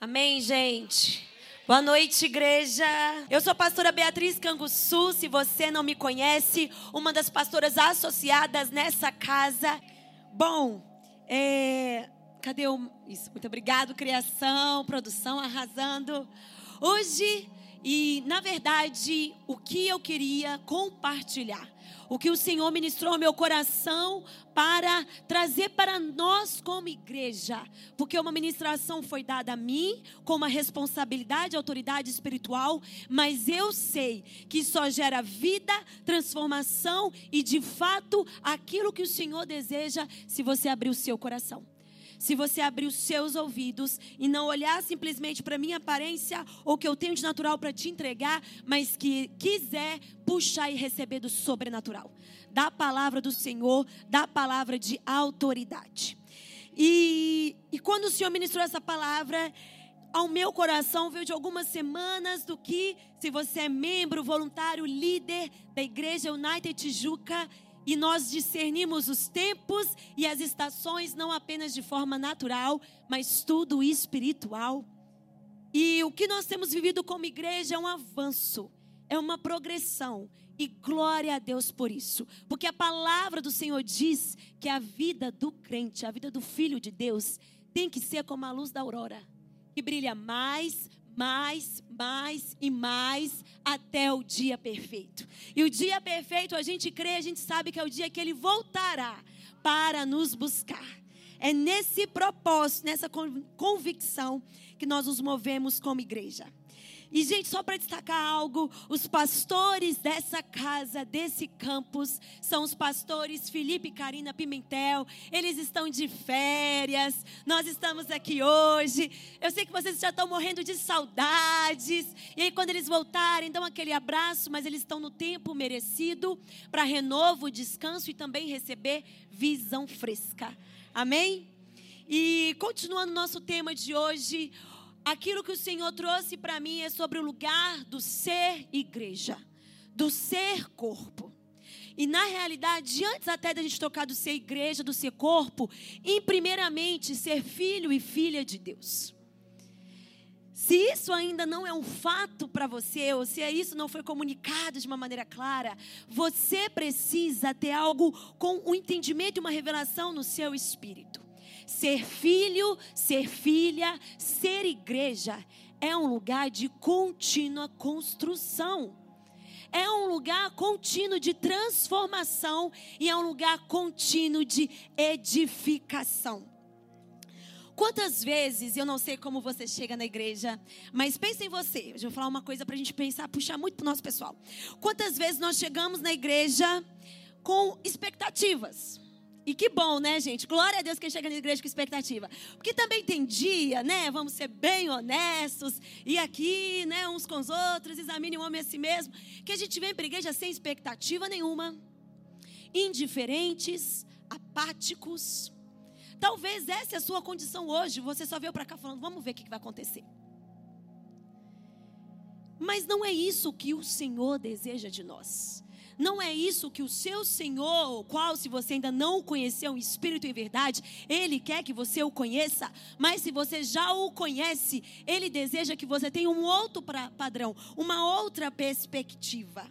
Amém, gente? Boa noite, igreja. Eu sou a pastora Beatriz Canguçu. Se você não me conhece, uma das pastoras associadas nessa casa. Bom, é... cadê o. Isso, muito obrigado, criação, produção, arrasando. Hoje, e na verdade, o que eu queria compartilhar o que o Senhor ministrou ao meu coração para trazer para nós como igreja. Porque uma ministração foi dada a mim com uma responsabilidade, autoridade espiritual, mas eu sei que só gera vida, transformação e de fato aquilo que o Senhor deseja se você abrir o seu coração se você abrir os seus ouvidos e não olhar simplesmente para a minha aparência ou que eu tenho de natural para te entregar, mas que quiser puxar e receber do sobrenatural, da palavra do Senhor, da palavra de autoridade. E, e quando o Senhor ministrou essa palavra, ao meu coração veio de algumas semanas do que, se você é membro, voluntário, líder da Igreja United Tijuca, e nós discernimos os tempos e as estações não apenas de forma natural, mas tudo espiritual. E o que nós temos vivido como igreja é um avanço, é uma progressão. E glória a Deus por isso. Porque a palavra do Senhor diz que a vida do crente, a vida do filho de Deus, tem que ser como a luz da aurora, que brilha mais, mais, mais e mais até o dia perfeito. E o dia perfeito, a gente crê, a gente sabe que é o dia que ele voltará para nos buscar. É nesse propósito, nessa convicção que nós nos movemos como igreja. E, gente, só para destacar algo, os pastores dessa casa, desse campus, são os pastores Felipe e Karina Pimentel. Eles estão de férias, nós estamos aqui hoje. Eu sei que vocês já estão morrendo de saudades. E aí, quando eles voltarem, dão aquele abraço, mas eles estão no tempo merecido para renovo, descanso e também receber visão fresca. Amém? E continuando nosso tema de hoje, aquilo que o Senhor trouxe para mim é sobre o lugar do ser igreja, do ser corpo. E na realidade, antes até da gente tocar do ser igreja, do ser corpo, em primeiramente ser filho e filha de Deus. Se isso ainda não é um fato para você, ou se isso não foi comunicado de uma maneira clara, você precisa ter algo com o um entendimento e uma revelação no seu espírito. Ser filho, ser filha, ser igreja é um lugar de contínua construção. É um lugar contínuo de transformação e é um lugar contínuo de edificação. Quantas vezes, eu não sei como você chega na igreja, mas pense em você. Eu vou falar uma coisa para a gente pensar, puxar muito para o nosso pessoal. Quantas vezes nós chegamos na igreja com expectativas? E que bom, né, gente? Glória a Deus quem chega na igreja com expectativa. Porque também tem dia, né? Vamos ser bem honestos. E aqui, né, uns com os outros, examine o homem a si mesmo. Que a gente vem para a igreja sem expectativa nenhuma. Indiferentes, apáticos. Talvez essa é a sua condição hoje. Você só veio para cá falando, vamos ver o que vai acontecer. Mas não é isso que o Senhor deseja de nós. Não é isso que o seu Senhor, o qual, se você ainda não o conheceu em espírito e verdade, ele quer que você o conheça. Mas se você já o conhece, ele deseja que você tenha um outro padrão, uma outra perspectiva.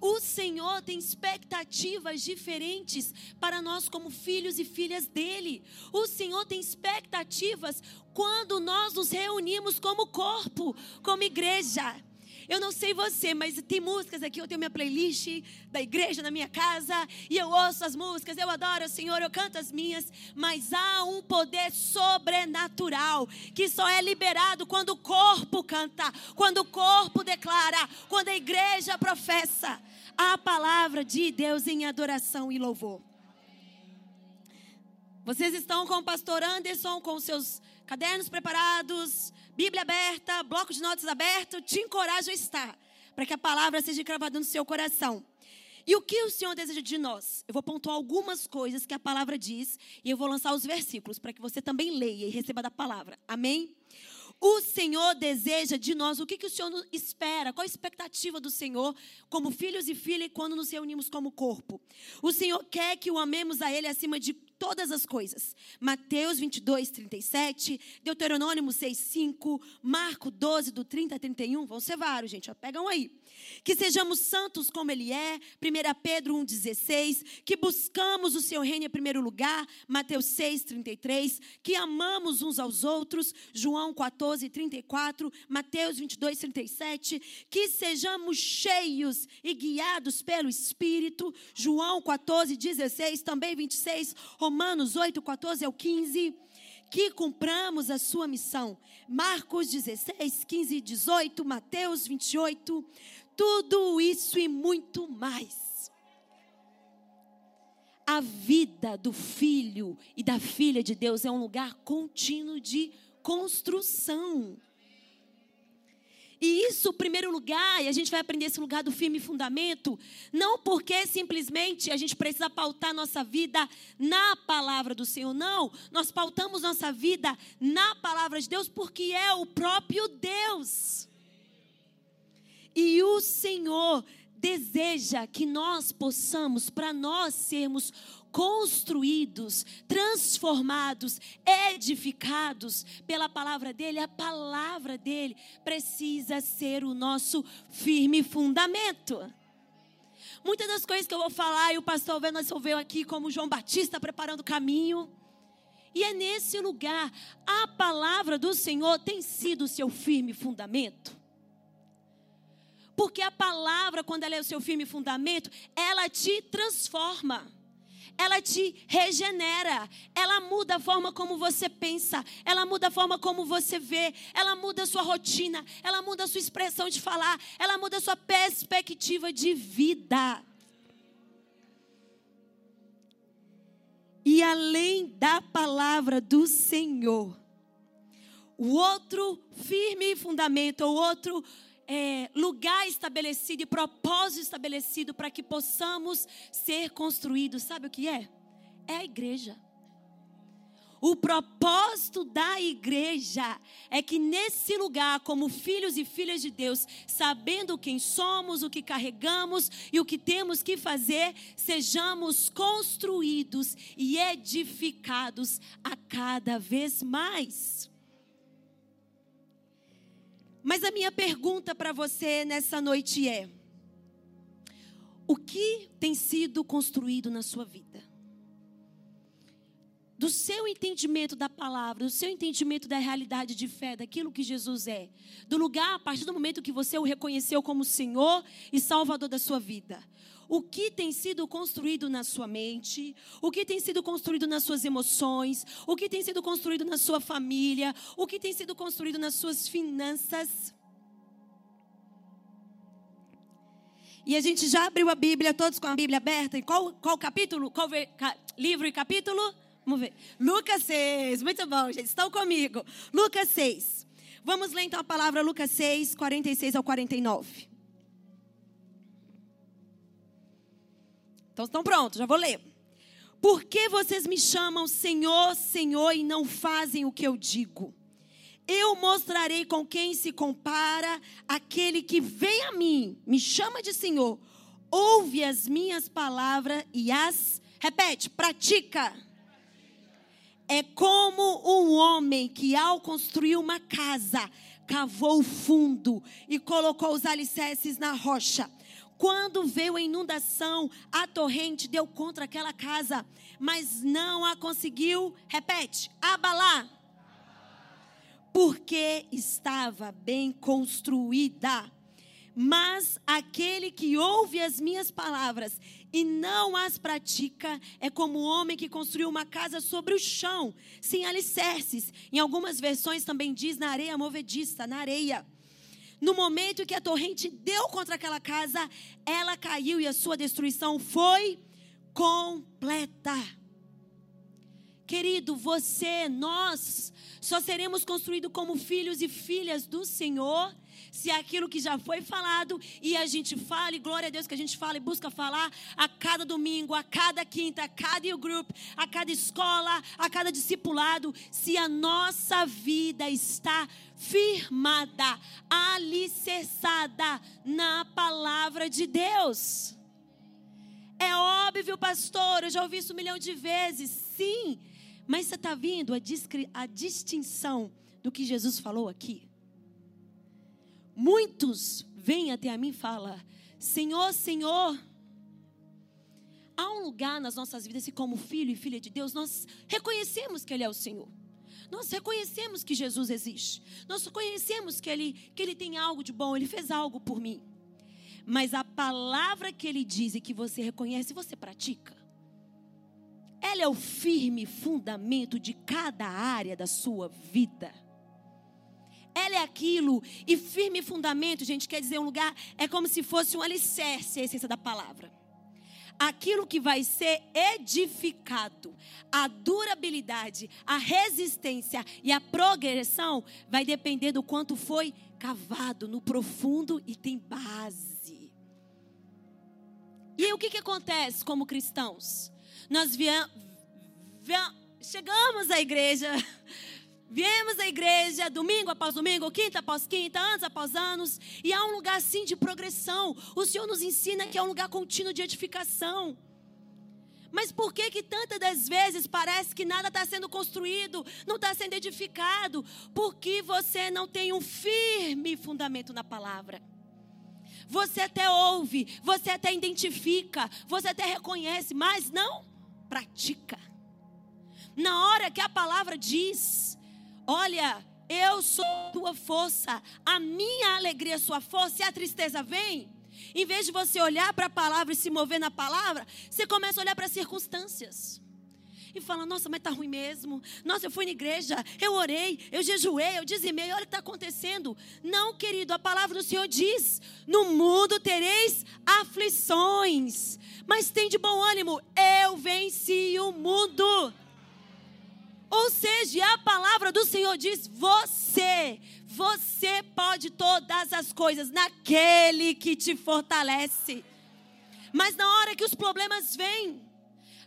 O Senhor tem expectativas diferentes para nós, como filhos e filhas dele. O Senhor tem expectativas quando nós nos reunimos como corpo, como igreja. Eu não sei você, mas tem músicas aqui. Eu tenho minha playlist da igreja na minha casa e eu ouço as músicas. Eu adoro o Senhor, eu canto as minhas. Mas há um poder sobrenatural que só é liberado quando o corpo canta, quando o corpo declara, quando a igreja professa a palavra de Deus em adoração e louvor. Vocês estão com o pastor Anderson com seus cadernos preparados, Bíblia aberta, bloco de notas aberto, te encorajo a estar, para que a palavra seja gravada no seu coração. E o que o Senhor deseja de nós? Eu vou pontuar algumas coisas que a palavra diz e eu vou lançar os versículos para que você também leia e receba da palavra. Amém? O Senhor deseja de nós o que, que o Senhor espera, qual a expectativa do Senhor como filhos e filhas quando nos reunimos como corpo. O Senhor quer que o amemos a Ele acima de todas as coisas. Mateus 22, 37, Deuteronômio 6, 5, Marco 12, do 30 a 31. Vão ser vários, gente. Ó, pegam aí. Que sejamos santos como Ele é. 1 Pedro 1, 16. Que buscamos o seu reino em primeiro lugar. Mateus 6, 33. Que amamos uns aos outros. João 14, 34. Mateus 22, 37. Que sejamos cheios e guiados pelo Espírito. João 14, 16. Também 26. Romanos 8, 14 ao 15 que cumpramos a sua missão. Marcos 16, 15 e 18, Mateus 28, tudo isso e muito mais. A vida do filho e da filha de Deus é um lugar contínuo de construção. E isso, primeiro lugar, e a gente vai aprender esse lugar do firme fundamento, não porque simplesmente a gente precisa pautar nossa vida na palavra do Senhor, não. Nós pautamos nossa vida na palavra de Deus porque é o próprio Deus. E o Senhor deseja que nós possamos, para nós sermos construídos, transformados, edificados pela palavra dele, a palavra dele precisa ser o nosso firme fundamento. Muitas das coisas que eu vou falar, e o pastor Venas veio aqui como João Batista preparando o caminho. E é nesse lugar, a palavra do Senhor tem sido o seu firme fundamento. Porque a palavra, quando ela é o seu firme fundamento, ela te transforma. Ela te regenera, ela muda a forma como você pensa, ela muda a forma como você vê, ela muda a sua rotina, ela muda a sua expressão de falar, ela muda a sua perspectiva de vida. E além da palavra do Senhor, o outro firme fundamento, o outro é, lugar estabelecido e propósito estabelecido para que possamos ser construídos. Sabe o que é? É a igreja. O propósito da igreja é que nesse lugar, como filhos e filhas de Deus, sabendo quem somos, o que carregamos e o que temos que fazer, sejamos construídos e edificados a cada vez mais. Mas a minha pergunta para você nessa noite é: o que tem sido construído na sua vida? Do seu entendimento da palavra, do seu entendimento da realidade de fé, daquilo que Jesus é, do lugar a partir do momento que você o reconheceu como Senhor e Salvador da sua vida o que tem sido construído na sua mente, o que tem sido construído nas suas emoções, o que tem sido construído na sua família, o que tem sido construído nas suas finanças. E a gente já abriu a Bíblia, todos com a Bíblia aberta. E qual, qual capítulo? Qual livro e capítulo? Vamos ver. Lucas 6. Muito bom, gente. Estão comigo. Lucas 6. Vamos ler então a palavra Lucas 6, 46 ao 49. Então estão prontos, já vou ler. Por que vocês me chamam Senhor, Senhor e não fazem o que eu digo? Eu mostrarei com quem se compara aquele que vem a mim, me chama de Senhor, ouve as minhas palavras e as, repete, pratica. É como um homem que, ao construir uma casa, cavou fundo e colocou os alicerces na rocha. Quando veio a inundação, a torrente deu contra aquela casa, mas não a conseguiu, repete, abalar. Porque estava bem construída. Mas aquele que ouve as minhas palavras e não as pratica é como o homem que construiu uma casa sobre o chão, sem alicerces. Em algumas versões também diz na areia movediça, na areia. No momento que a torrente deu contra aquela casa, ela caiu e a sua destruição foi completa. Querido, você, nós, só seremos construídos como filhos e filhas do Senhor se aquilo que já foi falado e a gente fala, e glória a Deus que a gente fala e busca falar a cada domingo, a cada quinta, a cada youth group, a cada escola, a cada discipulado, se a nossa vida está firmada, alicerçada na palavra de Deus. É óbvio, pastor, eu já ouvi isso um milhão de vezes. Sim, mas você está vendo a, a distinção do que Jesus falou aqui? Muitos vêm até a mim e falam: Senhor, Senhor. Há um lugar nas nossas vidas que, como filho e filha de Deus, nós reconhecemos que Ele é o Senhor. Nós reconhecemos que Jesus existe. Nós reconhecemos que Ele, que Ele tem algo de bom, Ele fez algo por mim. Mas a palavra que Ele diz e que você reconhece, você pratica. Ela é o firme fundamento de cada área da sua vida. Ela é aquilo, e firme fundamento, gente, quer dizer um lugar, é como se fosse um alicerce, a essência da palavra. Aquilo que vai ser edificado, a durabilidade, a resistência e a progressão vai depender do quanto foi cavado no profundo e tem base. E aí, o que, que acontece como cristãos? Nós viemos, chegamos à igreja Viemos à igreja domingo após domingo, quinta após quinta, anos após anos, e há um lugar assim de progressão. O Senhor nos ensina que é um lugar contínuo de edificação. Mas por que que tantas das vezes parece que nada está sendo construído, não está sendo edificado? Porque você não tem um firme fundamento na palavra. Você até ouve, você até identifica, você até reconhece, mas não pratica. Na hora que a palavra diz, Olha, eu sou tua força, a minha alegria é sua força, e a tristeza vem. Em vez de você olhar para a palavra e se mover na palavra, você começa a olhar para as circunstâncias. E fala, nossa, mas está ruim mesmo. Nossa, eu fui na igreja, eu orei, eu jejuei, eu dizimei, olha o que está acontecendo. Não, querido, a palavra do Senhor diz: no mundo tereis aflições, mas tem de bom ânimo, eu venci o mundo. Ou seja, a palavra do Senhor diz: você, você pode todas as coisas naquele que te fortalece. Mas na hora que os problemas vêm,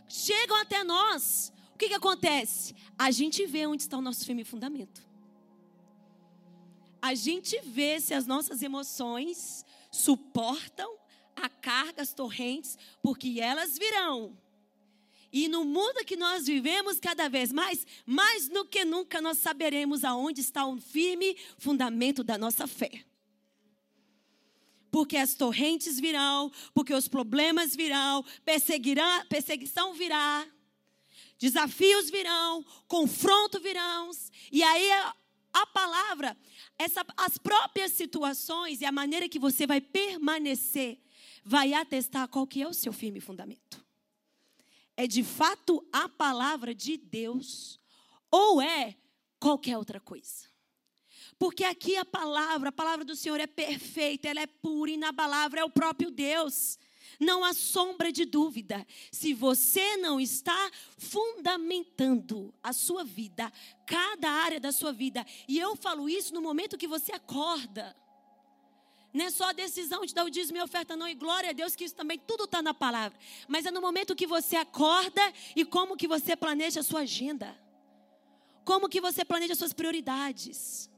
chegam até nós, o que, que acontece? A gente vê onde está o nosso firme fundamento. A gente vê se as nossas emoções suportam a carga, as torrentes, porque elas virão. E no mundo que nós vivemos cada vez mais, mais do que nunca nós saberemos aonde está o firme fundamento da nossa fé. Porque as torrentes virão, porque os problemas virão, perseguirão, perseguição virá, desafios virão, confronto virão. E aí a, a palavra, essa, as próprias situações e a maneira que você vai permanecer, vai atestar qual que é o seu firme fundamento é de fato a palavra de Deus ou é qualquer outra coisa. Porque aqui a palavra, a palavra do Senhor é perfeita, ela é pura, inabalável, é o próprio Deus. Não há sombra de dúvida. Se você não está fundamentando a sua vida, cada área da sua vida, e eu falo isso no momento que você acorda. Não é só a decisão de dar o dízimo e oferta, não. E glória a Deus que isso também tudo está na palavra. Mas é no momento que você acorda e como que você planeja a sua agenda. Como que você planeja as suas prioridades.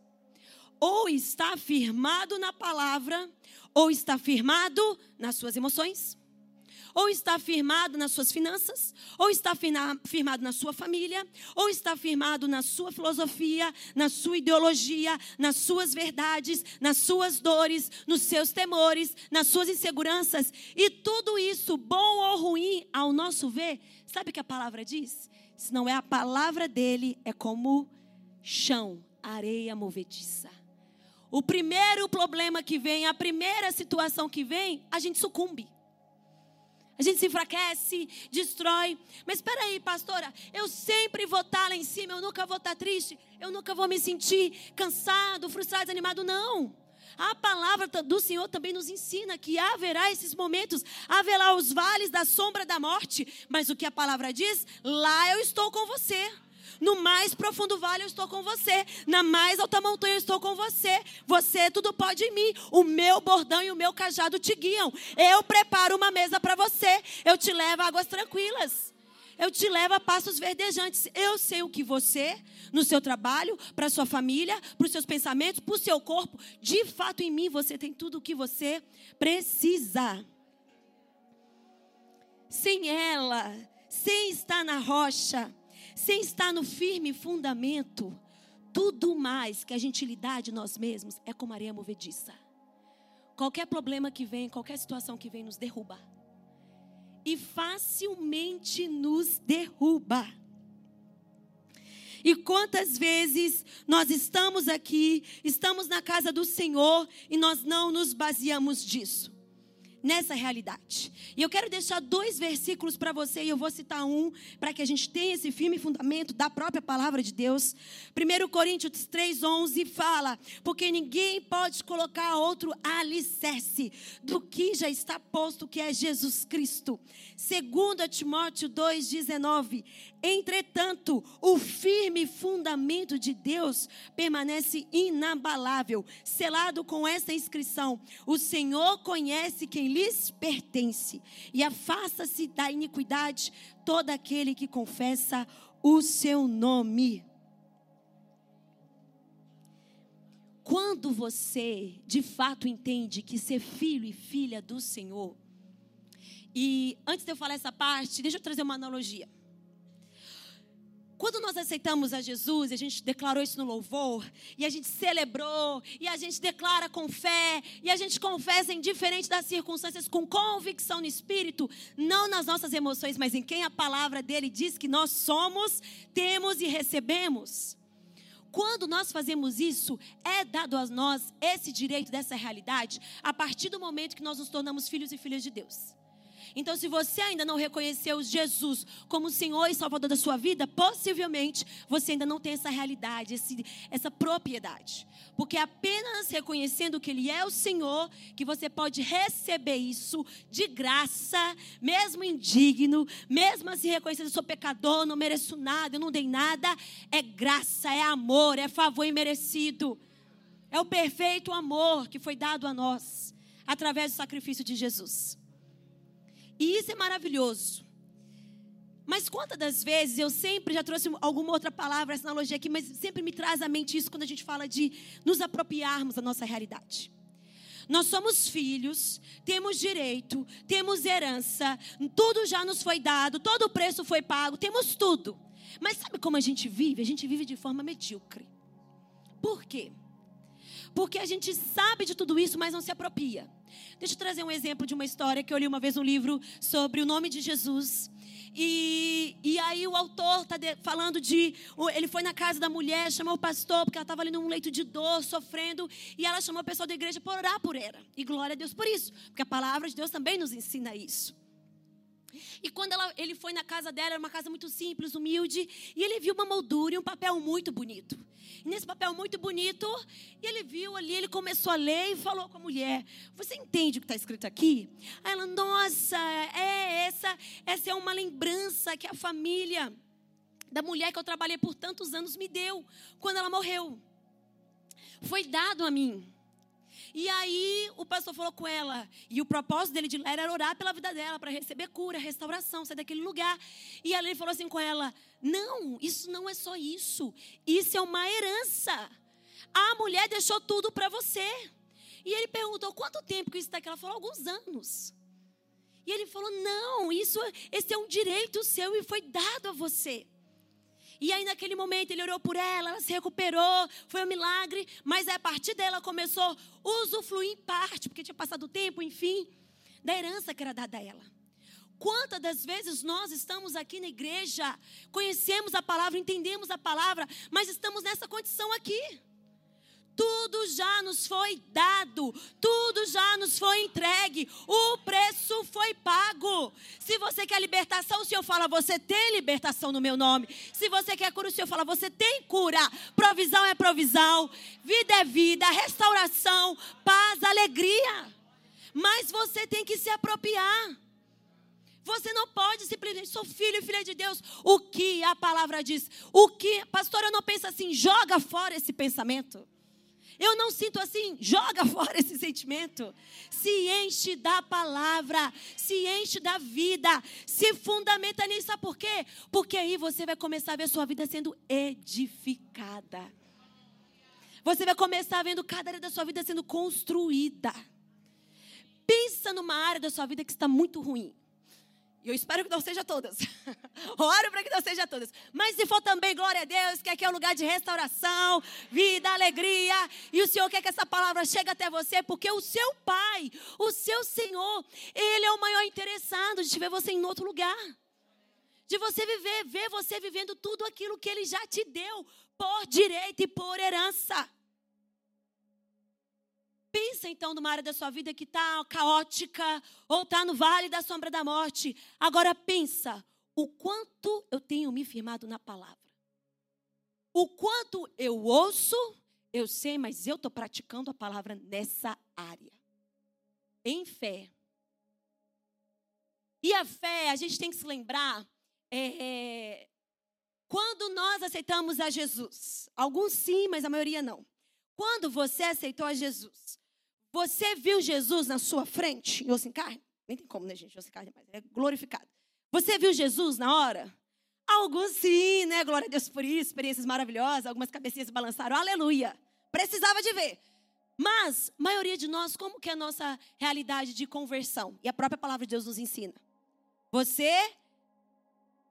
Ou está firmado na palavra, ou está firmado nas suas emoções ou está firmado nas suas finanças, ou está firmado na sua família, ou está firmado na sua filosofia, na sua ideologia, nas suas verdades, nas suas dores, nos seus temores, nas suas inseguranças. E tudo isso, bom ou ruim, ao nosso ver, sabe o que a palavra diz? Se não é a palavra dele, é como chão, areia movediça. O primeiro problema que vem, a primeira situação que vem, a gente sucumbe. A gente se enfraquece, destrói. Mas espera aí, pastora, eu sempre vou estar lá em cima, eu nunca vou estar triste, eu nunca vou me sentir cansado, frustrado, desanimado. Não. A palavra do Senhor também nos ensina que haverá esses momentos, haverá os vales da sombra da morte, mas o que a palavra diz, lá eu estou com você. No mais profundo vale eu estou com você. Na mais alta montanha eu estou com você. Você tudo pode em mim. O meu bordão e o meu cajado te guiam. Eu preparo uma mesa para você. Eu te levo a águas tranquilas. Eu te levo a passos verdejantes. Eu sei o que você, no seu trabalho, para sua família, para os seus pensamentos, para o seu corpo, de fato em mim você tem tudo o que você precisa. Sem ela, sem estar na rocha, Sem estar no firme fundamento, tudo mais que a gente lidar de nós mesmos é como areia movediça. Qualquer problema que vem, qualquer situação que vem, nos derruba. E facilmente nos derruba. E quantas vezes nós estamos aqui, estamos na casa do Senhor e nós não nos baseamos disso nessa realidade. E eu quero deixar dois versículos para você, e eu vou citar um, para que a gente tenha esse firme fundamento da própria palavra de Deus. 1 Coríntios 3,11 fala: Porque ninguém pode colocar outro alicerce do que já está posto, que é Jesus Cristo. 2 Timóteo 2,19: Entretanto, o firme fundamento de Deus permanece inabalável, selado com essa inscrição: O Senhor conhece quem lhes pertence, e afasta-se da iniquidade todo aquele que confessa o seu nome. Quando você de fato entende que ser filho e filha do Senhor, e antes de eu falar essa parte, deixa eu trazer uma analogia. Quando nós aceitamos a Jesus, a gente declarou isso no louvor, e a gente celebrou, e a gente declara com fé, e a gente confessa indiferente das circunstâncias, com convicção no espírito, não nas nossas emoções, mas em quem a palavra dele diz que nós somos, temos e recebemos. Quando nós fazemos isso, é dado a nós esse direito dessa realidade a partir do momento que nós nos tornamos filhos e filhas de Deus. Então, se você ainda não reconheceu Jesus como Senhor e Salvador da sua vida, possivelmente você ainda não tem essa realidade, esse, essa propriedade. Porque é apenas reconhecendo que Ele é o Senhor que você pode receber isso de graça, mesmo indigno, mesmo assim reconhecendo eu sou pecador, não mereço nada, eu não dei nada. É graça, é amor, é favor imerecido. É o perfeito amor que foi dado a nós através do sacrifício de Jesus. E isso é maravilhoso. Mas quantas das vezes eu sempre já trouxe alguma outra palavra, essa analogia aqui, mas sempre me traz à mente isso quando a gente fala de nos apropriarmos da nossa realidade. Nós somos filhos, temos direito, temos herança, tudo já nos foi dado, todo o preço foi pago, temos tudo. Mas sabe como a gente vive? A gente vive de forma medíocre. Por quê? Porque a gente sabe de tudo isso, mas não se apropria. Deixa eu trazer um exemplo de uma história que eu li uma vez um livro sobre o nome de Jesus. E, e aí o autor está falando de. Ele foi na casa da mulher, chamou o pastor, porque ela estava ali num leito de dor, sofrendo. E ela chamou o pessoal da igreja para orar por ela. E glória a Deus por isso. Porque a palavra de Deus também nos ensina isso. E quando ela, ele foi na casa dela, era uma casa muito simples, humilde, e ele viu uma moldura e um papel muito bonito. E nesse papel muito bonito, ele viu ali, ele começou a ler e falou com a mulher: Você entende o que está escrito aqui? Aí ela, nossa, é essa, essa é uma lembrança que a família da mulher que eu trabalhei por tantos anos me deu quando ela morreu. Foi dado a mim. E aí o pastor falou com ela. E o propósito dele de era orar pela vida dela, para receber cura, restauração, sair daquele lugar. E ele falou assim com ela: Não, isso não é só isso. Isso é uma herança. A mulher deixou tudo para você. E ele perguntou: quanto tempo que isso está aqui? Ela falou: alguns anos. E ele falou: não, isso, esse é um direito seu e foi dado a você. E aí, naquele momento, ele orou por ela, ela se recuperou, foi um milagre. Mas a partir dela começou a usufruir em parte, porque tinha passado o tempo, enfim, da herança que era dada a ela. Quantas das vezes nós estamos aqui na igreja, conhecemos a palavra, entendemos a palavra, mas estamos nessa condição aqui. Tudo já nos foi dado, tudo já nos foi entregue, o preço foi pago. Se você quer libertação, o Senhor fala, você tem libertação no meu nome. Se você quer cura, o Senhor fala, você tem cura. Provisão é provisão, vida é vida, restauração, paz, alegria. Mas você tem que se apropriar. Você não pode simplesmente, sou filho e filha de Deus. O que a palavra diz? O que, pastora, não pensa assim, joga fora esse pensamento. Eu não sinto assim, joga fora esse sentimento. Se enche da palavra, se enche da vida, se fundamenta nisso. Sabe por quê? Porque aí você vai começar a ver sua vida sendo edificada. Você vai começar vendo cada área da sua vida sendo construída. Pensa numa área da sua vida que está muito ruim. E eu espero que não seja todas. Oro para que não seja todas. Mas se for também, glória a Deus, que aqui é um lugar de restauração, vida, alegria. E o Senhor quer que essa palavra chegue até você, porque o seu Pai, o seu Senhor, Ele é o maior interessado de ver você em outro lugar. De você viver, ver você vivendo tudo aquilo que Ele já te deu, por direito e por herança. Pensa então numa área da sua vida que está caótica ou está no vale da sombra da morte. Agora pensa o quanto eu tenho me firmado na palavra. O quanto eu ouço, eu sei, mas eu estou praticando a palavra nessa área. Em fé. E a fé, a gente tem que se lembrar, é, quando nós aceitamos a Jesus. Alguns sim, mas a maioria não. Quando você aceitou a Jesus, você viu Jesus na sua frente, em osso em carne? Nem tem como, né, gente? Osso em carne, mas é glorificado. Você viu Jesus na hora? Alguns sim, né? Glória a Deus por isso, experiências maravilhosas, algumas cabecinhas balançaram, aleluia. Precisava de ver. Mas, maioria de nós, como que é a nossa realidade de conversão? E a própria palavra de Deus nos ensina. Você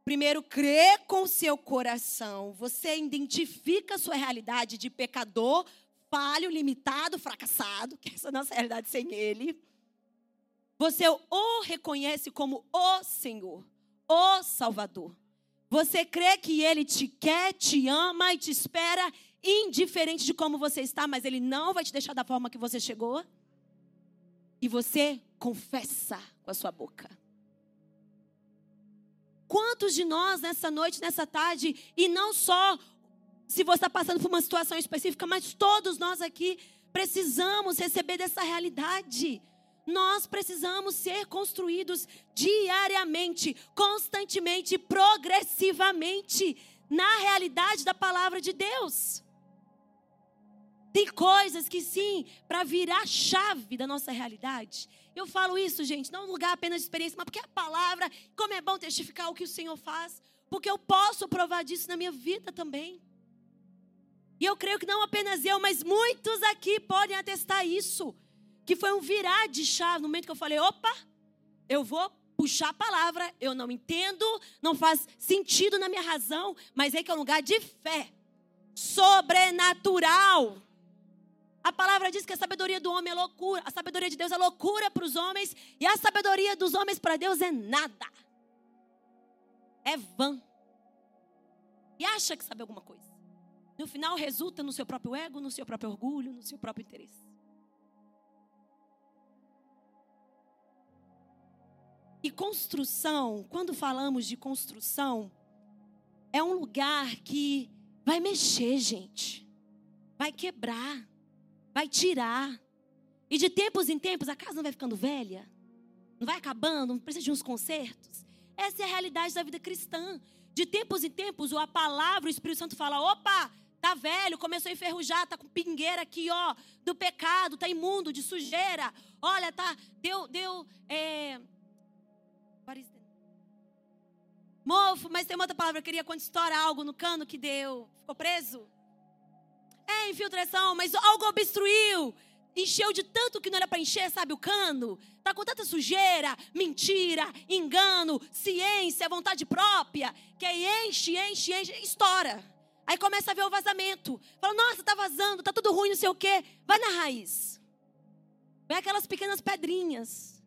primeiro crê com seu coração, você identifica a sua realidade de pecador, falho, limitado, fracassado, que essa é a nossa realidade sem Ele. Você o reconhece como o Senhor, o Salvador. Você crê que Ele te quer, te ama e te espera, indiferente de como você está, mas Ele não vai te deixar da forma que você chegou. E você confessa com a sua boca. Quantos de nós nessa noite, nessa tarde, e não só se você está passando por uma situação específica, mas todos nós aqui precisamos receber dessa realidade. Nós precisamos ser construídos diariamente, constantemente, progressivamente na realidade da palavra de Deus. Tem coisas que sim, para virar chave da nossa realidade. Eu falo isso, gente, não um lugar apenas de experiência, mas porque a palavra, como é bom testificar o que o Senhor faz, porque eu posso provar disso na minha vida também. E eu creio que não apenas eu, mas muitos aqui podem atestar isso. Que foi um virar de chave no momento que eu falei: opa, eu vou puxar a palavra, eu não entendo, não faz sentido na minha razão, mas é que é um lugar de fé sobrenatural. A palavra diz que a sabedoria do homem é loucura, a sabedoria de Deus é loucura para os homens, e a sabedoria dos homens para Deus é nada. É vã. E acha que sabe alguma coisa no final resulta no seu próprio ego, no seu próprio orgulho, no seu próprio interesse. E construção, quando falamos de construção, é um lugar que vai mexer, gente. Vai quebrar, vai tirar. E de tempos em tempos a casa não vai ficando velha, não vai acabando, não precisa de uns concertos. Essa é a realidade da vida cristã. De tempos em tempos, a palavra, o Espírito Santo fala: opa, Tá velho, começou a enferrujar, tá com pingueira aqui, ó, do pecado, tá imundo, de sujeira. Olha, tá, deu, deu, é... Mofo, mas tem uma outra palavra, eu queria quando estoura algo no cano que deu, ficou preso. É, infiltração, mas algo obstruiu. Encheu de tanto que não era para encher, sabe, o cano. Tá com tanta sujeira, mentira, engano, ciência, vontade própria, que aí enche, enche, enche, estoura. Aí começa a ver o vazamento. Fala, nossa, tá vazando, tá tudo ruim, não sei o quê. Vai na raiz. Vê aquelas pequenas pedrinhas.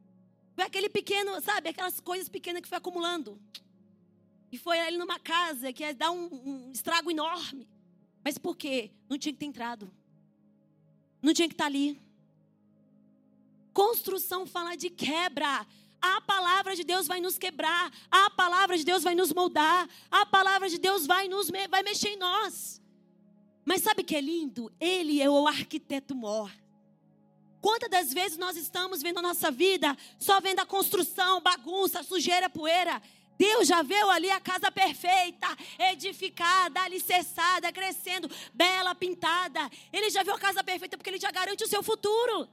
Vê aquele pequeno, sabe, aquelas coisas pequenas que foi acumulando. E foi ali numa casa que ia dar um, um estrago enorme. Mas por quê? Não tinha que ter entrado. Não tinha que estar tá ali. Construção fala de quebra. A palavra de Deus vai nos quebrar, a palavra de Deus vai nos moldar, a palavra de Deus vai nos vai mexer em nós. Mas sabe que é lindo? Ele é o arquiteto mor. Quantas das vezes nós estamos vendo a nossa vida só vendo a construção, bagunça, sujeira, poeira? Deus já viu ali a casa perfeita, edificada, alicerçada, crescendo, bela, pintada. Ele já viu a casa perfeita porque ele já garante o seu futuro.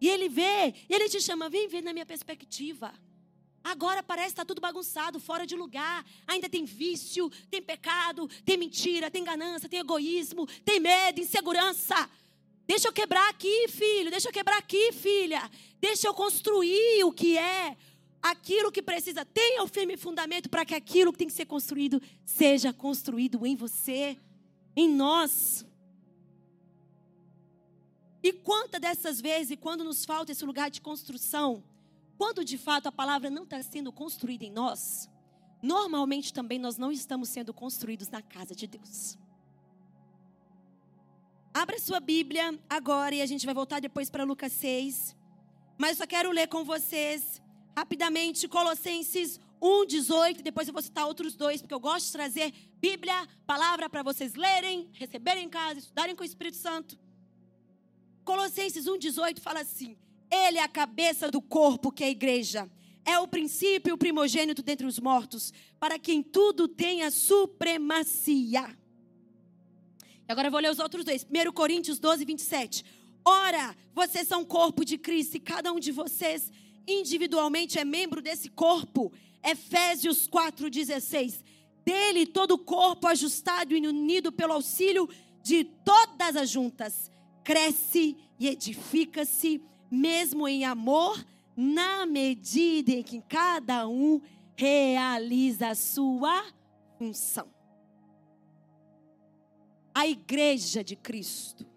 E ele vê, e ele te chama, vem ver na minha perspectiva. Agora parece que está tudo bagunçado, fora de lugar. Ainda tem vício, tem pecado, tem mentira, tem ganância, tem egoísmo, tem medo, insegurança. Deixa eu quebrar aqui, filho. Deixa eu quebrar aqui, filha. Deixa eu construir o que é aquilo que precisa, tenha o firme fundamento para que aquilo que tem que ser construído seja construído em você, em nós. E quantas dessas vezes, quando nos falta esse lugar de construção, quando de fato a palavra não está sendo construída em nós, normalmente também nós não estamos sendo construídos na casa de Deus. Abra sua Bíblia agora e a gente vai voltar depois para Lucas 6. Mas só quero ler com vocês rapidamente Colossenses 1, 18. Depois eu vou citar outros dois, porque eu gosto de trazer Bíblia, palavra para vocês lerem, receberem em casa, estudarem com o Espírito Santo. Colossenses 1, 18 fala assim: Ele é a cabeça do corpo, que é a igreja. É o princípio, primogênito dentre os mortos, para que em tudo tenha supremacia. E agora eu vou ler os outros dois. 1 Coríntios 12, 27. Ora, vocês são corpo de Cristo e cada um de vocês individualmente é membro desse corpo. Efésios 4,16. Dele todo o corpo ajustado e unido pelo auxílio de todas as juntas, cresce e edifica-se, mesmo em amor, na medida em que cada um realiza a sua função. A igreja de Cristo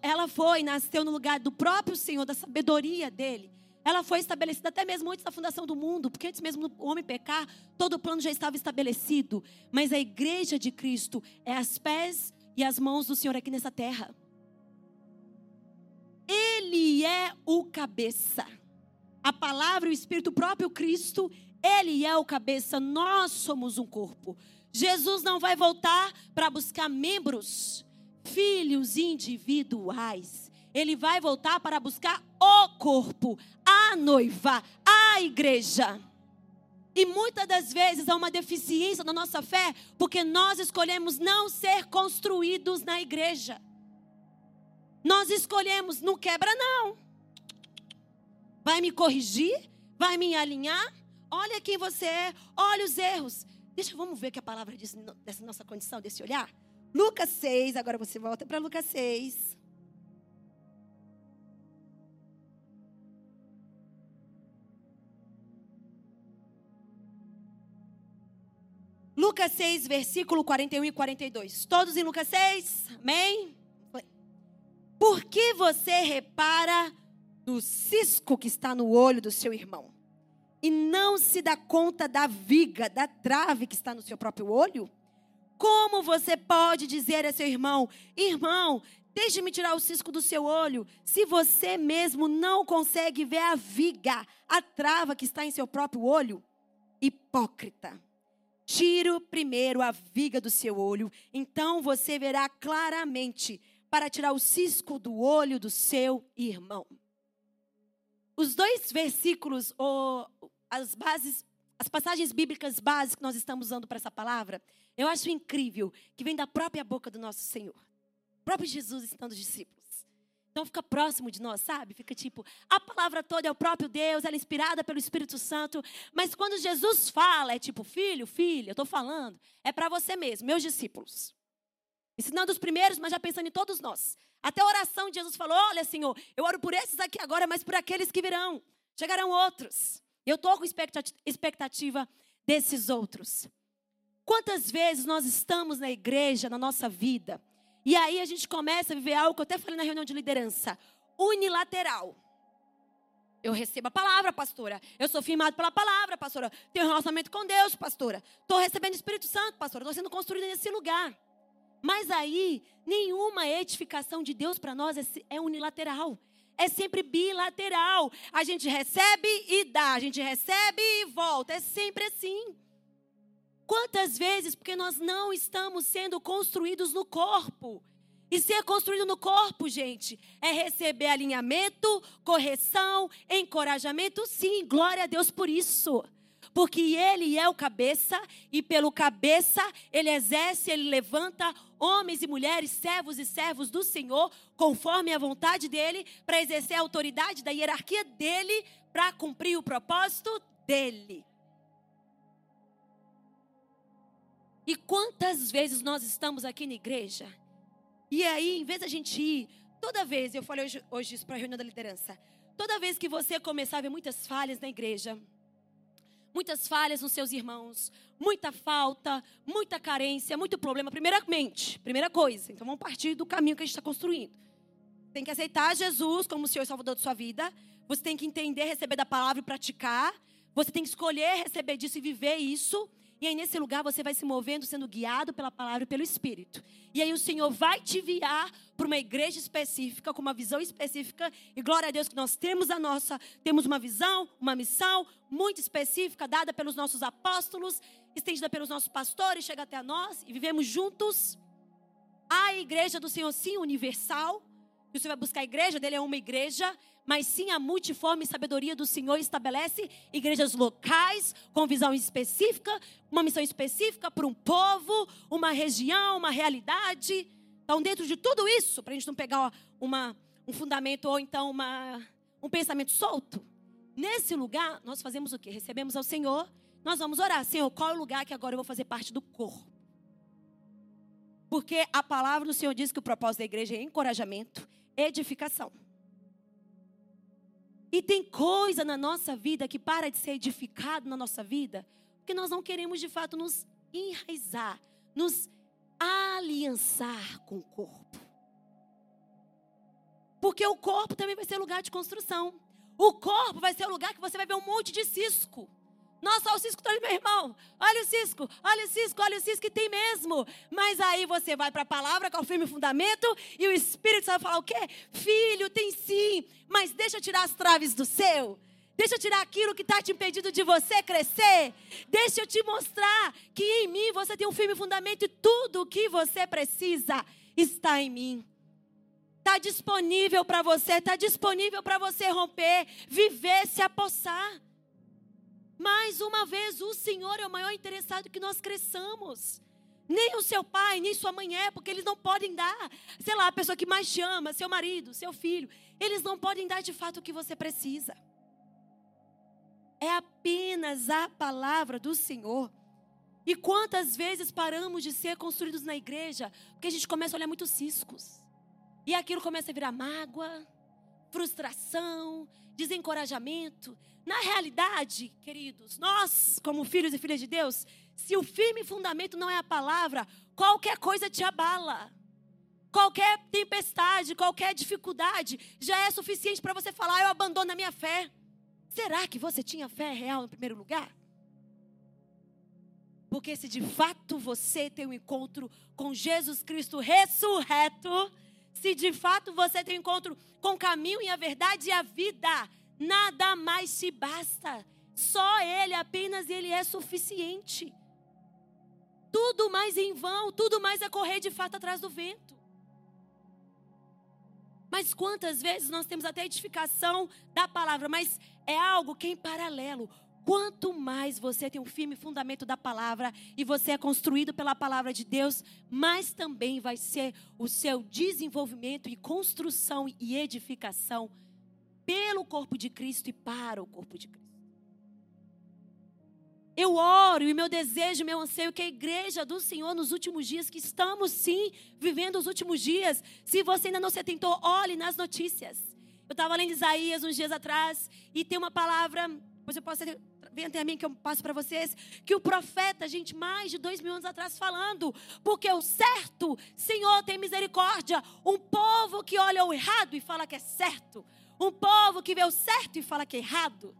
ela foi, nasceu no lugar do próprio Senhor, da sabedoria dele. Ela foi estabelecida até mesmo antes da fundação do mundo, porque antes mesmo do homem pecar, todo o plano já estava estabelecido. Mas a igreja de Cristo é as pés e as mãos do Senhor aqui nessa terra. Ele é o cabeça. A palavra, o Espírito, o próprio Cristo, ele é o cabeça, nós somos um corpo. Jesus não vai voltar para buscar membros filhos individuais. Ele vai voltar para buscar o corpo, a noiva, a igreja. E muitas das vezes há uma deficiência na nossa fé, porque nós escolhemos não ser construídos na igreja. Nós escolhemos, não quebra não. Vai me corrigir? Vai me alinhar? Olha quem você é, olha os erros. Deixa, vamos ver o que a palavra diz dessa nossa condição, desse olhar. Lucas 6, agora você volta para Lucas 6. Lucas 6, versículo 41 e 42. Todos em Lucas 6? Amém? Por que você repara no cisco que está no olho do seu irmão e não se dá conta da viga, da trave que está no seu próprio olho? Como você pode dizer a seu irmão: Irmão, deixe-me tirar o cisco do seu olho, se você mesmo não consegue ver a viga, a trava que está em seu próprio olho? Hipócrita. Tira primeiro a viga do seu olho, então você verá claramente para tirar o cisco do olho do seu irmão. Os dois versículos, ou as bases, as passagens bíblicas básicas que nós estamos usando para essa palavra, eu acho incrível que vem da própria boca do nosso Senhor. O próprio Jesus ensinando os discípulos. Então fica próximo de nós, sabe? Fica tipo, a palavra toda é o próprio Deus, ela é inspirada pelo Espírito Santo. Mas quando Jesus fala, é tipo, filho, filha, eu estou falando, é para você mesmo, meus discípulos. Ensinando os primeiros, mas já pensando em todos nós. Até a oração de Jesus falou: Olha, Senhor, eu oro por esses aqui agora, mas por aqueles que virão. Chegarão outros. Eu estou com expectativa desses outros. Quantas vezes nós estamos na igreja, na nossa vida, e aí a gente começa a viver algo que eu até falei na reunião de liderança, unilateral. Eu recebo a palavra, pastora. Eu sou firmado pela palavra, pastora. Tenho um relacionamento com Deus, pastora. Estou recebendo o Espírito Santo, pastora. Estou sendo construído nesse lugar. Mas aí, nenhuma edificação de Deus para nós é, é unilateral. É sempre bilateral. A gente recebe e dá. A gente recebe e volta. É sempre assim. Quantas vezes? Porque nós não estamos sendo construídos no corpo. E ser construído no corpo, gente, é receber alinhamento, correção, encorajamento. Sim, glória a Deus por isso. Porque Ele é o cabeça e pelo cabeça Ele exerce, Ele levanta homens e mulheres, servos e servos do Senhor, conforme a vontade dEle, para exercer a autoridade da hierarquia dEle, para cumprir o propósito dEle. E quantas vezes nós estamos aqui na igreja? E aí, em vez da gente ir, toda vez, eu falei hoje, hoje isso para a reunião da liderança, toda vez que você começar a ver muitas falhas na igreja, muitas falhas nos seus irmãos, muita falta, muita carência, muito problema. Primeiramente, primeira coisa, então vamos partir do caminho que a gente está construindo. Tem que aceitar Jesus como o Senhor e Salvador de sua vida. Você tem que entender, receber da palavra e praticar. Você tem que escolher receber disso e viver isso. E aí, nesse lugar, você vai se movendo, sendo guiado pela palavra e pelo Espírito. E aí, o Senhor vai te enviar para uma igreja específica, com uma visão específica. E glória a Deus que nós temos a nossa, temos uma visão, uma missão muito específica, dada pelos nossos apóstolos, estendida pelos nossos pastores, chega até nós e vivemos juntos. A igreja do Senhor, sim, universal. E você vai buscar a igreja dele, é uma igreja mas sim a multiforme sabedoria do Senhor estabelece igrejas locais, com visão específica, uma missão específica para um povo, uma região, uma realidade. Então, dentro de tudo isso, para a gente não pegar uma, um fundamento ou então uma, um pensamento solto, nesse lugar nós fazemos o quê? Recebemos ao Senhor, nós vamos orar. Senhor, qual é o lugar que agora eu vou fazer parte do corpo? Porque a palavra do Senhor diz que o propósito da igreja é encorajamento, edificação. E tem coisa na nossa vida que para de ser edificado na nossa vida, porque nós não queremos de fato nos enraizar, nos aliançar com o corpo. Porque o corpo também vai ser lugar de construção. O corpo vai ser o lugar que você vai ver um monte de cisco. Nossa, olha o cisco, tá meu irmão. Olha o cisco, olha o cisco, olha o cisco que tem mesmo. Mas aí você vai para a palavra, com o firme fundamento, e o Espírito vai falar o quê? Filho, tem sim, mas deixa eu tirar as traves do seu. Deixa eu tirar aquilo que está te impedindo de você crescer. Deixa eu te mostrar que em mim você tem um firme fundamento e tudo o que você precisa está em mim. Está disponível para você, está disponível para você romper, viver, se apossar. Mais uma vez, o Senhor é o maior interessado que nós cresçamos. Nem o seu pai, nem sua mãe é, porque eles não podem dar. Sei lá, a pessoa que mais te ama, seu marido, seu filho, eles não podem dar de fato o que você precisa. É apenas a palavra do Senhor. E quantas vezes paramos de ser construídos na igreja porque a gente começa a olhar muitos ciscos. E aquilo começa a virar mágoa, frustração, desencorajamento. Na realidade, queridos, nós, como filhos e filhas de Deus, se o firme fundamento não é a palavra, qualquer coisa te abala. Qualquer tempestade, qualquer dificuldade já é suficiente para você falar: eu abandono a minha fé. Será que você tinha fé real no primeiro lugar? Porque se de fato você tem um encontro com Jesus Cristo ressurreto, se de fato você tem um encontro com o caminho e a verdade e a vida, nada mais te basta. Só Ele, apenas Ele é suficiente. Tudo mais em vão, tudo mais é correr de fato atrás do vento. Mas quantas vezes nós temos até edificação da palavra, mas é algo que é em paralelo. Quanto mais você tem um firme fundamento da palavra e você é construído pela palavra de Deus, mais também vai ser o seu desenvolvimento e construção e edificação pelo corpo de Cristo e para o corpo de Cristo. Eu oro e meu desejo, meu anseio que a igreja do Senhor nos últimos dias, que estamos sim vivendo os últimos dias. Se você ainda não se atentou, olhe nas notícias. Eu estava lendo Isaías uns dias atrás e tem uma palavra, depois eu posso vem até a mim que eu passo para vocês, que o profeta, gente, mais de dois mil anos atrás falando, porque o certo, Senhor, tem misericórdia. Um povo que olha o errado e fala que é certo. Um povo que vê o certo e fala que é errado.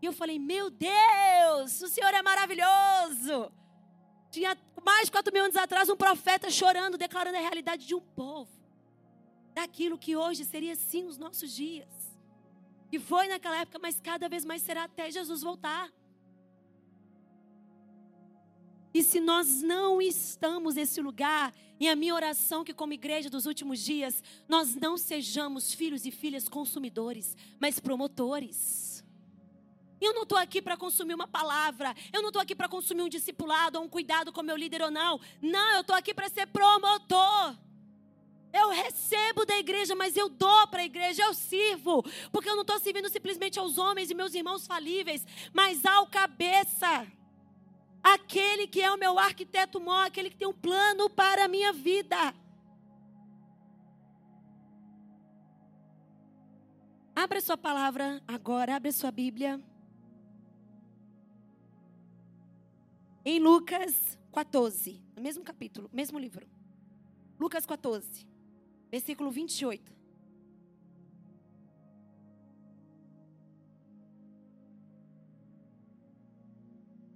E eu falei, meu Deus, o Senhor é maravilhoso. Tinha mais de quatro mil anos atrás um profeta chorando, declarando a realidade de um povo. Daquilo que hoje seria sim os nossos dias. E foi naquela época, mas cada vez mais será até Jesus voltar. E se nós não estamos nesse lugar, e a minha oração que como igreja dos últimos dias, nós não sejamos filhos e filhas consumidores, mas promotores. Eu não estou aqui para consumir uma palavra, eu não estou aqui para consumir um discipulado ou um cuidado com meu líder ou não. Não, eu estou aqui para ser promotor. Eu recebo da igreja, mas eu dou para a igreja, eu sirvo. Porque eu não estou servindo simplesmente aos homens e meus irmãos falíveis, mas ao cabeça. Aquele que é o meu arquiteto maior, aquele que tem um plano para a minha vida. Abra sua palavra agora, abre sua Bíblia. Em Lucas 14, no mesmo capítulo, mesmo livro. Lucas 14, versículo 28.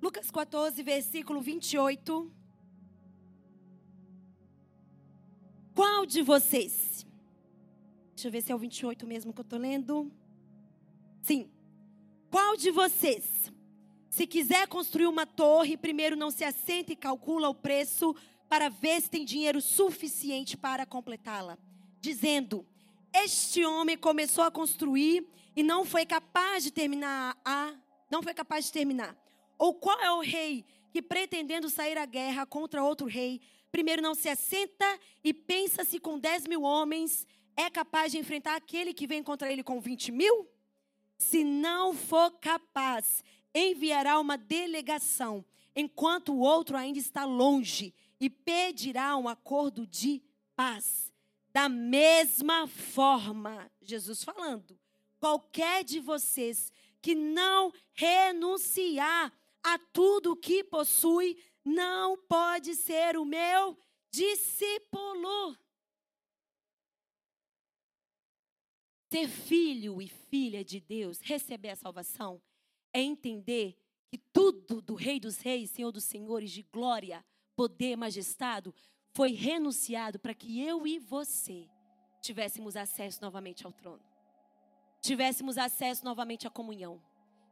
Lucas 14, versículo 28. Qual de vocês? Deixa eu ver se é o 28 mesmo que eu estou lendo. Sim. Qual de vocês, se quiser construir uma torre, primeiro não se assenta e calcula o preço para ver se tem dinheiro suficiente para completá-la? Dizendo: Este homem começou a construir e não foi capaz de terminar a não foi capaz de terminar. Ou qual é o rei que, pretendendo sair à guerra contra outro rei, primeiro não se assenta e pensa se com 10 mil homens é capaz de enfrentar aquele que vem contra ele com 20 mil? Se não for capaz, enviará uma delegação, enquanto o outro ainda está longe, e pedirá um acordo de paz. Da mesma forma, Jesus falando, qualquer de vocês que não renunciar a tudo que possui, não pode ser o meu discípulo. Ser filho e filha de Deus, receber a salvação, é entender que tudo do Rei dos Reis, Senhor dos Senhores, de glória, poder, majestade, foi renunciado para que eu e você tivéssemos acesso novamente ao trono, tivéssemos acesso novamente à comunhão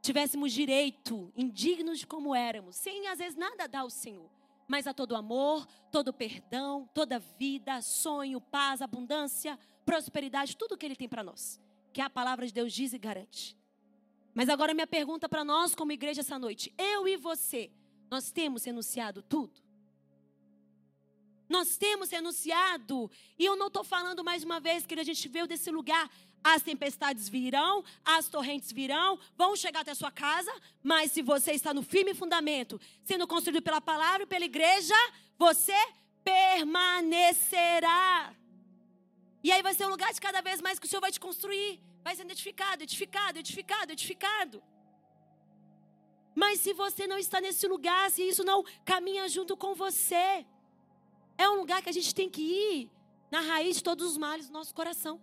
tivéssemos direito, indignos como éramos, sem às vezes nada dar ao Senhor, mas a todo amor, todo perdão, toda vida, sonho, paz, abundância, prosperidade, tudo que Ele tem para nós, que a palavra de Deus diz e garante. Mas agora minha pergunta para nós como igreja essa noite, eu e você, nós temos renunciado tudo? Nós temos renunciado, e eu não estou falando mais uma vez que a gente veio desse lugar as tempestades virão, as torrentes virão, vão chegar até a sua casa, mas se você está no firme fundamento, sendo construído pela palavra e pela igreja, você permanecerá. E aí vai ser um lugar de cada vez mais que o Senhor vai te construir, vai sendo edificado, edificado, edificado, edificado. Mas se você não está nesse lugar, se isso não caminha junto com você, é um lugar que a gente tem que ir na raiz de todos os males do nosso coração.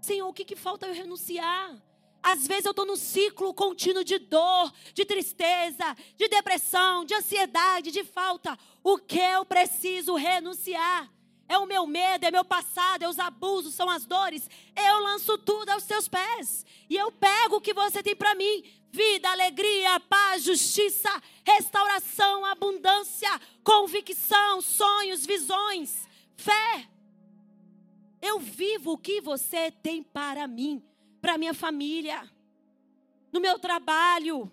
Senhor, o que, que falta eu renunciar? Às vezes eu estou num ciclo contínuo de dor, de tristeza, de depressão, de ansiedade, de falta. O que eu preciso renunciar? É o meu medo, é meu passado, é os abusos, são as dores. Eu lanço tudo aos seus pés. E eu pego o que você tem para mim: vida, alegria, paz, justiça, restauração, abundância, convicção, sonhos, visões, fé. Eu vivo o que você tem para mim, para minha família, no meu trabalho.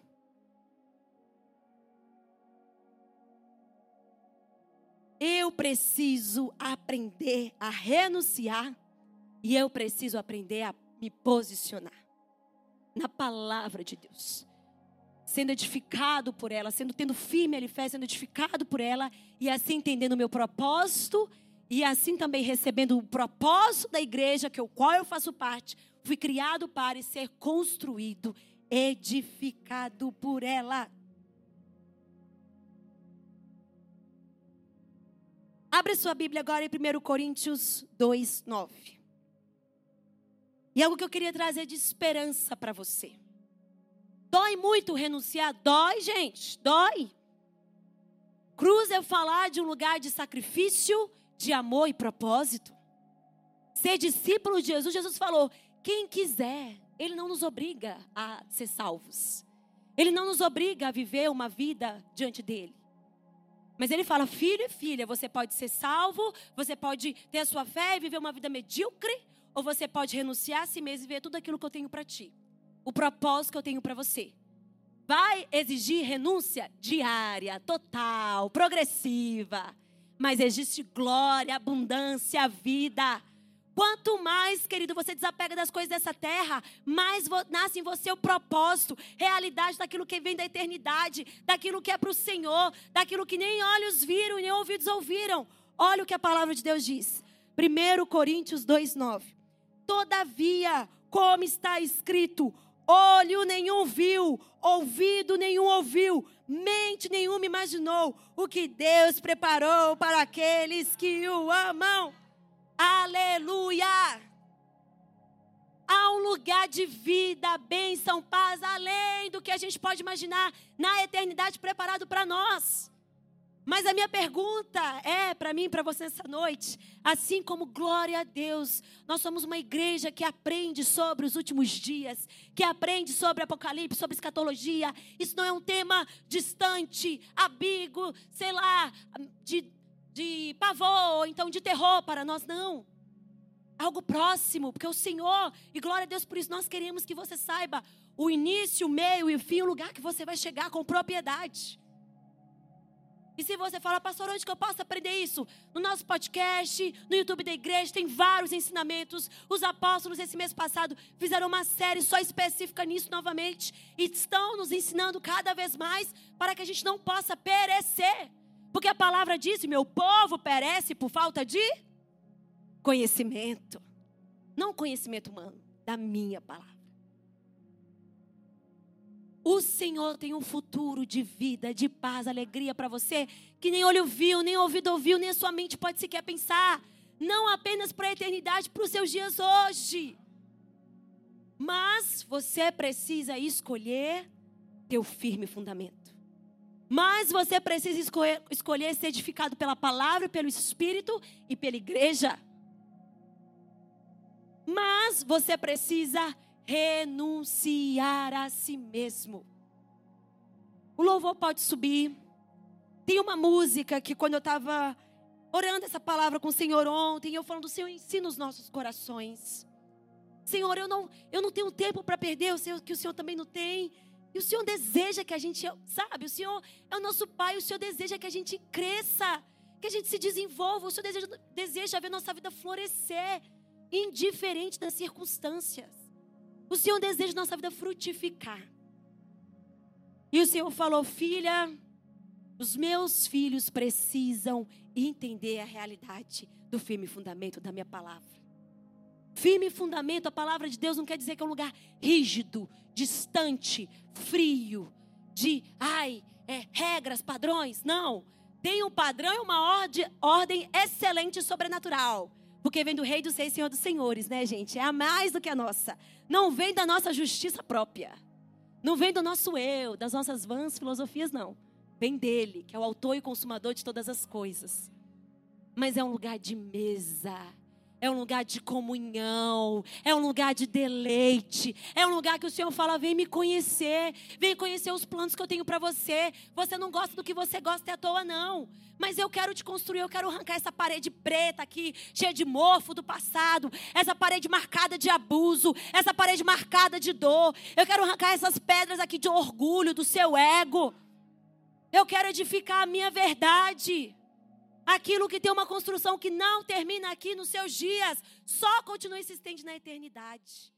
Eu preciso aprender a renunciar e eu preciso aprender a me posicionar na palavra de Deus. Sendo edificado por ela, sendo tendo firme alicerce, sendo edificado por ela e assim entendendo o meu propósito e assim também recebendo o propósito da igreja, que o qual eu faço parte, fui criado para ser construído, edificado por ela. Abre sua Bíblia agora em 1 Coríntios 2, 9. E algo que eu queria trazer de esperança para você. Dói muito renunciar? Dói, gente, dói. Cruz é falar de um lugar de sacrifício de amor e propósito. Ser discípulo de Jesus, Jesus falou: quem quiser, Ele não nos obriga a ser salvos. Ele não nos obriga a viver uma vida diante dele. Mas ele fala: filho e filha, você pode ser salvo, você pode ter a sua fé e viver uma vida medíocre, ou você pode renunciar a si mesmo e ver tudo aquilo que eu tenho para ti. O propósito que eu tenho para você. Vai exigir renúncia diária, total, progressiva mas existe glória, abundância, vida. Quanto mais, querido, você desapega das coisas dessa terra, mais nasce em você o propósito, realidade daquilo que vem da eternidade, daquilo que é para o Senhor, daquilo que nem olhos viram nem ouvidos ouviram. Olha o que a palavra de Deus diz. 1 Coríntios 2,9. Todavia, como está escrito: olho nenhum viu, ouvido nenhum ouviu, mente nenhuma imaginou o que Deus preparou para aqueles que o amam. Aleluia! Há um lugar de vida, bênção, paz, além do que a gente pode imaginar na eternidade preparado para nós. Mas a minha pergunta é para mim, para você essa noite, assim como glória a Deus, nós somos uma igreja que aprende sobre os últimos dias, que aprende sobre Apocalipse, sobre escatologia. Isso não é um tema distante, abigo, sei lá, de, de pavor, ou então de terror para nós, não. Algo próximo, porque o Senhor, e glória a Deus por isso, nós queremos que você saiba o início, o meio e o fim, o lugar que você vai chegar com propriedade. E se você fala, pastor, onde que eu posso aprender isso? No nosso podcast, no YouTube da igreja, tem vários ensinamentos. Os apóstolos, esse mês passado, fizeram uma série só específica nisso novamente. E estão nos ensinando cada vez mais para que a gente não possa perecer. Porque a palavra diz: meu povo perece por falta de conhecimento. Não conhecimento humano, da minha palavra. O Senhor tem um futuro de vida, de paz, alegria para você, que nem olho viu, nem ouvido ouviu, nem a sua mente pode sequer pensar. Não apenas para a eternidade, para os seus dias hoje. Mas você precisa escolher teu firme fundamento. Mas você precisa escolher, escolher ser edificado pela palavra, pelo Espírito e pela igreja. Mas você precisa renunciar a si mesmo. O louvor pode subir. Tem uma música que quando eu estava orando essa palavra com o Senhor ontem, eu falando, Senhor, ensina os nossos corações. Senhor, eu não, eu não tenho tempo para perder, eu sei que o Senhor também não tem. E o Senhor deseja que a gente, sabe, o Senhor é o nosso Pai, o Senhor deseja que a gente cresça, que a gente se desenvolva, o Senhor deseja, deseja ver nossa vida florescer, indiferente das circunstâncias. O Senhor deseja nossa vida frutificar. E o Senhor falou: Filha, os meus filhos precisam entender a realidade do firme fundamento da minha palavra. Firme fundamento, a palavra de Deus não quer dizer que é um lugar rígido, distante, frio, de, ai, é, regras, padrões. Não. Tem um padrão e uma ordem, ordem excelente e sobrenatural. Porque vem do Rei dos Reis, Senhor dos Senhores, né, gente? É a mais do que a nossa. Não vem da nossa justiça própria. Não vem do nosso eu, das nossas vãs filosofias, não. Vem dele, que é o autor e consumador de todas as coisas. Mas é um lugar de mesa é um lugar de comunhão, é um lugar de deleite, é um lugar que o Senhor fala: vem me conhecer, vem conhecer os planos que eu tenho para você. Você não gosta do que você gosta é à toa, não. Mas eu quero te construir, eu quero arrancar essa parede preta aqui, cheia de mofo do passado, essa parede marcada de abuso, essa parede marcada de dor. Eu quero arrancar essas pedras aqui de orgulho do seu ego. Eu quero edificar a minha verdade. Aquilo que tem uma construção que não termina aqui nos seus dias, só continua e se estende na eternidade.